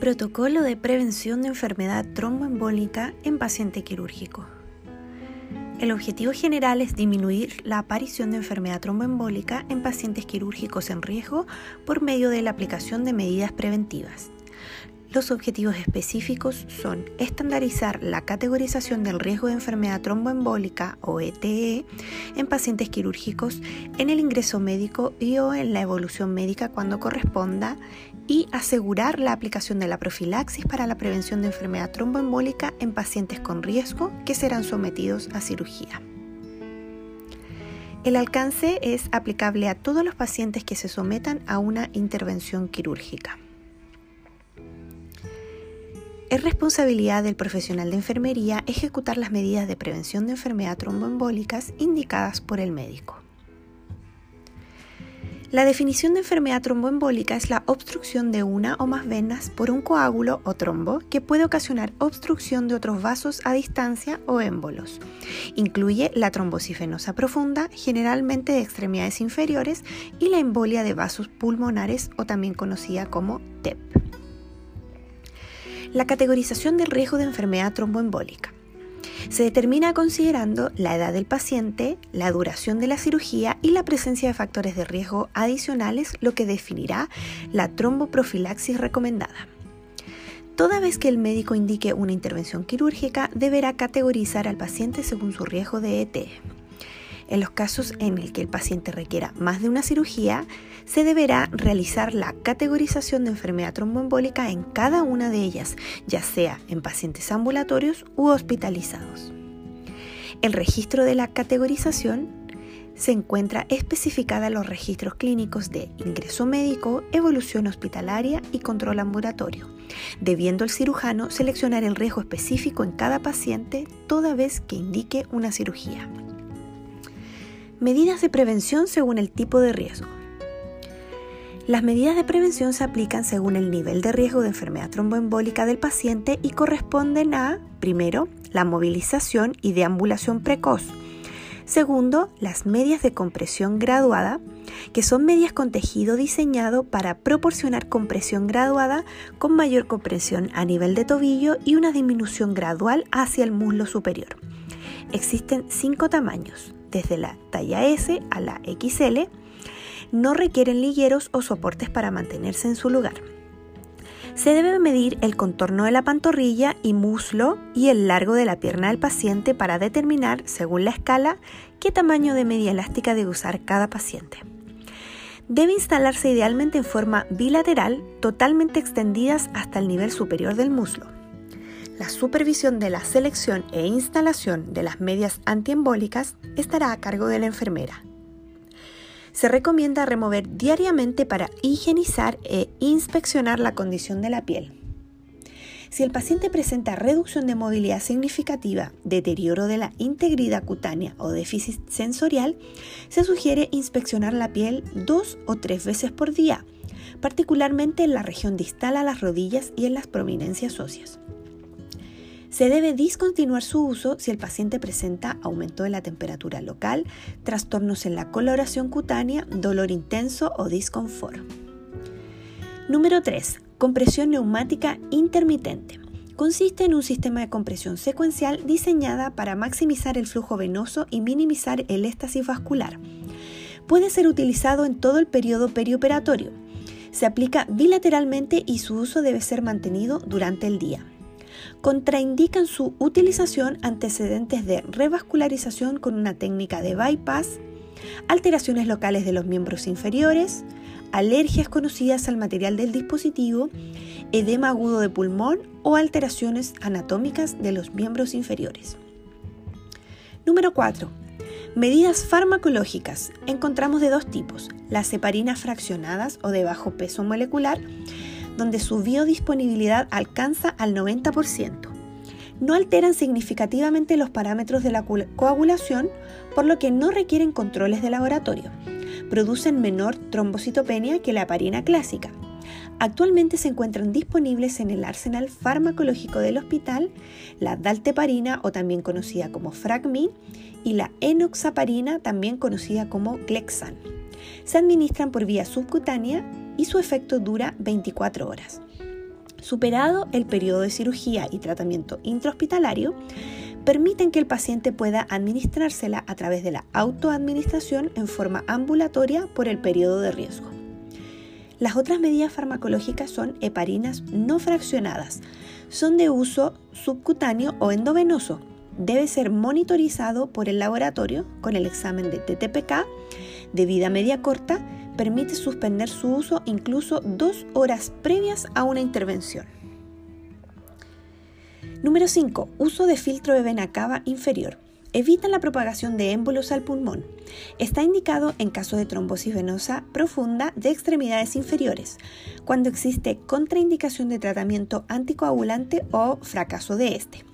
Protocolo de prevención de enfermedad tromboembólica en paciente quirúrgico. El objetivo general es disminuir la aparición de enfermedad tromboembólica en pacientes quirúrgicos en riesgo por medio de la aplicación de medidas preventivas. Los objetivos específicos son estandarizar la categorización del riesgo de enfermedad tromboembólica o ETE en pacientes quirúrgicos en el ingreso médico y o en la evolución médica cuando corresponda y asegurar la aplicación de la profilaxis para la prevención de enfermedad tromboembólica en pacientes con riesgo que serán sometidos a cirugía. El alcance es aplicable a todos los pacientes que se sometan a una intervención quirúrgica. Es responsabilidad del profesional de enfermería ejecutar las medidas de prevención de enfermedad tromboembólicas indicadas por el médico. La definición de enfermedad tromboembólica es la obstrucción de una o más venas por un coágulo o trombo que puede ocasionar obstrucción de otros vasos a distancia o émbolos. Incluye la trombosis venosa profunda, generalmente de extremidades inferiores, y la embolia de vasos pulmonares o también conocida como TEP. La categorización del riesgo de enfermedad tromboembólica. Se determina considerando la edad del paciente, la duración de la cirugía y la presencia de factores de riesgo adicionales, lo que definirá la tromboprofilaxis recomendada. Toda vez que el médico indique una intervención quirúrgica, deberá categorizar al paciente según su riesgo de ET. En los casos en el que el paciente requiera más de una cirugía, se deberá realizar la categorización de enfermedad tromboembólica en cada una de ellas, ya sea en pacientes ambulatorios u hospitalizados. El registro de la categorización se encuentra especificada en los registros clínicos de ingreso médico, evolución hospitalaria y control ambulatorio, debiendo el cirujano seleccionar el riesgo específico en cada paciente toda vez que indique una cirugía. Medidas de prevención según el tipo de riesgo. Las medidas de prevención se aplican según el nivel de riesgo de enfermedad tromboembólica del paciente y corresponden a, primero, la movilización y deambulación precoz. Segundo, las medias de compresión graduada, que son medias con tejido diseñado para proporcionar compresión graduada con mayor compresión a nivel de tobillo y una disminución gradual hacia el muslo superior. Existen cinco tamaños, desde la talla S a la XL, no requieren ligueros o soportes para mantenerse en su lugar. Se debe medir el contorno de la pantorrilla y muslo y el largo de la pierna del paciente para determinar, según la escala, qué tamaño de media elástica debe usar cada paciente. Debe instalarse idealmente en forma bilateral, totalmente extendidas hasta el nivel superior del muslo. La supervisión de la selección e instalación de las medias antiembólicas estará a cargo de la enfermera. Se recomienda remover diariamente para higienizar e inspeccionar la condición de la piel. Si el paciente presenta reducción de movilidad significativa, deterioro de la integridad cutánea o déficit sensorial, se sugiere inspeccionar la piel dos o tres veces por día, particularmente en la región distal a las rodillas y en las prominencias óseas. Se debe discontinuar su uso si el paciente presenta aumento de la temperatura local, trastornos en la coloración cutánea, dolor intenso o disconfort. Número 3. Compresión neumática intermitente. Consiste en un sistema de compresión secuencial diseñada para maximizar el flujo venoso y minimizar el éxtasis vascular. Puede ser utilizado en todo el periodo perioperatorio. Se aplica bilateralmente y su uso debe ser mantenido durante el día contraindican su utilización antecedentes de revascularización con una técnica de bypass, alteraciones locales de los miembros inferiores, alergias conocidas al material del dispositivo, edema agudo de pulmón o alteraciones anatómicas de los miembros inferiores. Número 4. Medidas farmacológicas. Encontramos de dos tipos, las heparinas fraccionadas o de bajo peso molecular, donde su biodisponibilidad alcanza al 90%. No alteran significativamente los parámetros de la coagulación, por lo que no requieren controles de laboratorio. Producen menor trombocitopenia que la heparina clásica. Actualmente se encuentran disponibles en el arsenal farmacológico del hospital la dalteparina o también conocida como Fragmin y la enoxaparina también conocida como Clexan. Se administran por vía subcutánea y su efecto dura 24 horas. Superado el periodo de cirugía y tratamiento intrahospitalario, permiten que el paciente pueda administrársela a través de la autoadministración en forma ambulatoria por el periodo de riesgo. Las otras medidas farmacológicas son heparinas no fraccionadas. Son de uso subcutáneo o endovenoso. Debe ser monitorizado por el laboratorio con el examen de TTPK de vida media corta. Permite suspender su uso incluso dos horas previas a una intervención. Número 5. Uso de filtro de vena cava inferior. Evita la propagación de émbolos al pulmón. Está indicado en caso de trombosis venosa profunda de extremidades inferiores, cuando existe contraindicación de tratamiento anticoagulante o fracaso de este.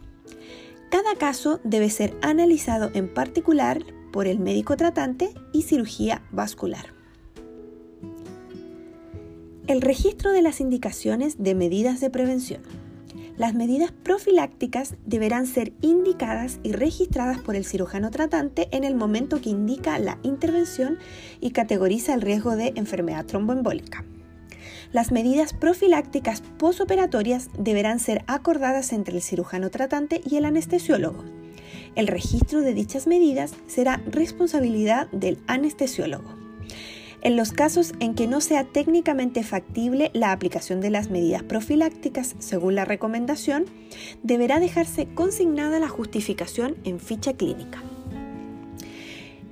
Cada caso debe ser analizado en particular por el médico tratante y cirugía vascular. El registro de las indicaciones de medidas de prevención. Las medidas profilácticas deberán ser indicadas y registradas por el cirujano tratante en el momento que indica la intervención y categoriza el riesgo de enfermedad tromboembólica. Las medidas profilácticas posoperatorias deberán ser acordadas entre el cirujano tratante y el anestesiólogo. El registro de dichas medidas será responsabilidad del anestesiólogo. En los casos en que no sea técnicamente factible la aplicación de las medidas profilácticas según la recomendación, deberá dejarse consignada la justificación en ficha clínica.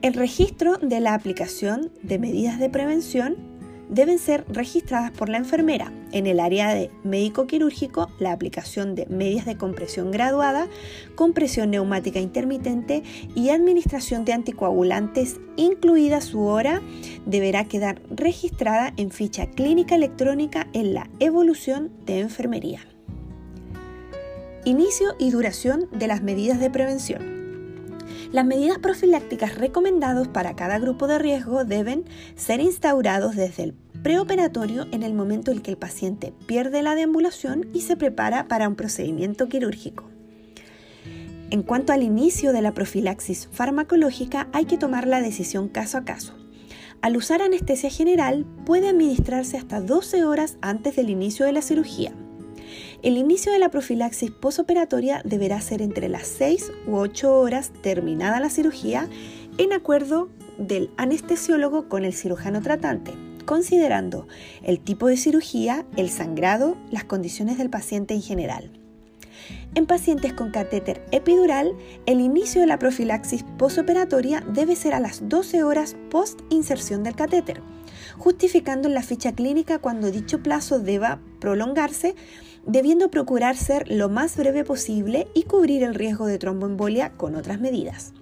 El registro de la aplicación de medidas de prevención deben ser registradas por la enfermera. En el área de médico quirúrgico, la aplicación de medias de compresión graduada, compresión neumática intermitente y administración de anticoagulantes, incluida su hora, deberá quedar registrada en ficha clínica electrónica en la evolución de enfermería. Inicio y duración de las medidas de prevención. Las medidas profilácticas recomendadas para cada grupo de riesgo deben ser instaurados desde el preoperatorio en el momento en que el paciente pierde la deambulación y se prepara para un procedimiento quirúrgico. En cuanto al inicio de la profilaxis farmacológica, hay que tomar la decisión caso a caso. Al usar anestesia general, puede administrarse hasta 12 horas antes del inicio de la cirugía. El inicio de la profilaxis posoperatoria deberá ser entre las 6 u 8 horas terminada la cirugía en acuerdo del anestesiólogo con el cirujano tratante, considerando el tipo de cirugía, el sangrado, las condiciones del paciente en general. En pacientes con catéter epidural, el inicio de la profilaxis posoperatoria debe ser a las 12 horas post inserción del catéter, justificando en la ficha clínica cuando dicho plazo deba prolongarse debiendo procurar ser lo más breve posible y cubrir el riesgo de tromboembolia con otras medidas.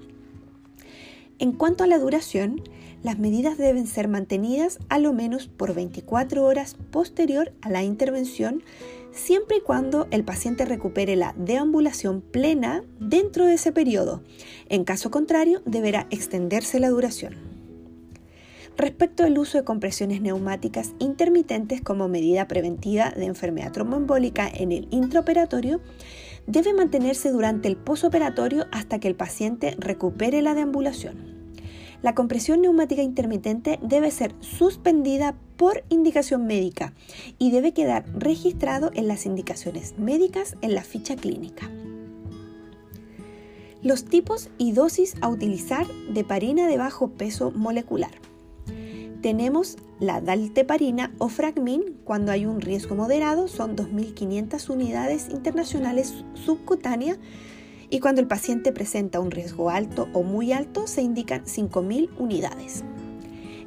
En cuanto a la duración, las medidas deben ser mantenidas a lo menos por 24 horas posterior a la intervención, siempre y cuando el paciente recupere la deambulación plena dentro de ese periodo. En caso contrario, deberá extenderse la duración. Respecto al uso de compresiones neumáticas intermitentes como medida preventiva de enfermedad tromboembólica en el intraoperatorio, debe mantenerse durante el posoperatorio hasta que el paciente recupere la deambulación. La compresión neumática intermitente debe ser suspendida por indicación médica y debe quedar registrado en las indicaciones médicas en la ficha clínica. Los tipos y dosis a utilizar de parina de bajo peso molecular tenemos la dalteparina o fragmin cuando hay un riesgo moderado, son 2.500 unidades internacionales subcutáneas y cuando el paciente presenta un riesgo alto o muy alto se indican 5.000 unidades.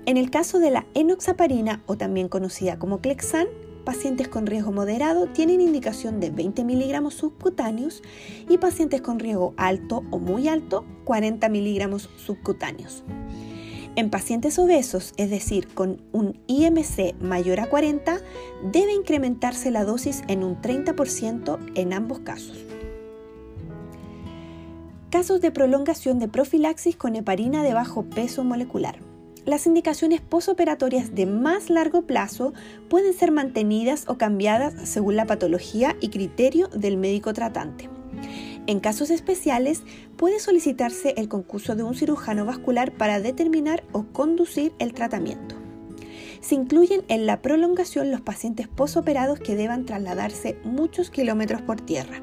En el caso de la enoxaparina o también conocida como Clexan, pacientes con riesgo moderado tienen indicación de 20 miligramos subcutáneos y pacientes con riesgo alto o muy alto 40 miligramos subcutáneos. En pacientes obesos, es decir, con un IMC mayor a 40, debe incrementarse la dosis en un 30% en ambos casos. Casos de prolongación de profilaxis con heparina de bajo peso molecular. Las indicaciones posoperatorias de más largo plazo pueden ser mantenidas o cambiadas según la patología y criterio del médico tratante. En casos especiales, puede solicitarse el concurso de un cirujano vascular para determinar o conducir el tratamiento. Se incluyen en la prolongación los pacientes posoperados que deban trasladarse muchos kilómetros por tierra.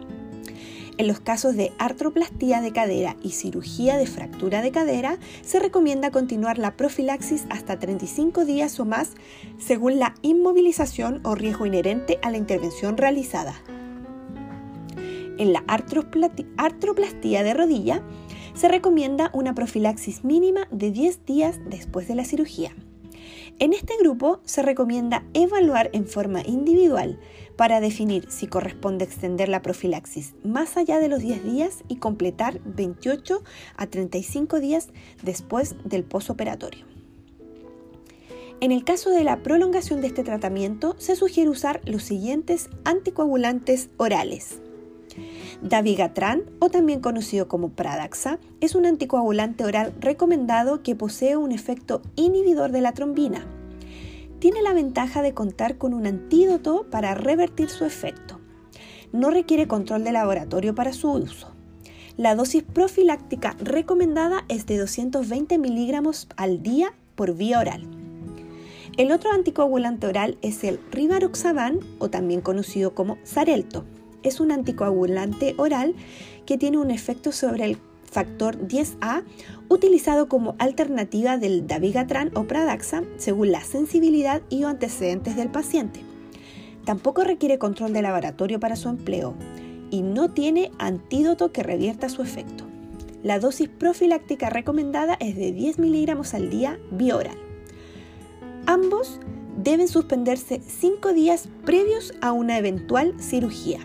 En los casos de artroplastía de cadera y cirugía de fractura de cadera, se recomienda continuar la profilaxis hasta 35 días o más según la inmovilización o riesgo inherente a la intervención realizada. En la artroplastía de rodilla, se recomienda una profilaxis mínima de 10 días después de la cirugía. En este grupo se recomienda evaluar en forma individual para definir si corresponde extender la profilaxis más allá de los 10 días y completar 28 a 35 días después del posoperatorio. En el caso de la prolongación de este tratamiento, se sugiere usar los siguientes anticoagulantes orales. Davigatran, o también conocido como Pradaxa, es un anticoagulante oral recomendado que posee un efecto inhibidor de la trombina. Tiene la ventaja de contar con un antídoto para revertir su efecto. No requiere control de laboratorio para su uso. La dosis profiláctica recomendada es de 220 miligramos al día por vía oral. El otro anticoagulante oral es el Rivaroxaban, o también conocido como Xarelto es un anticoagulante oral que tiene un efecto sobre el factor 10A utilizado como alternativa del dabigatran o pradaxa según la sensibilidad y antecedentes del paciente. Tampoco requiere control de laboratorio para su empleo y no tiene antídoto que revierta su efecto. La dosis profiláctica recomendada es de 10 miligramos al día bioral. Ambos deben suspenderse 5 días previos a una eventual cirugía.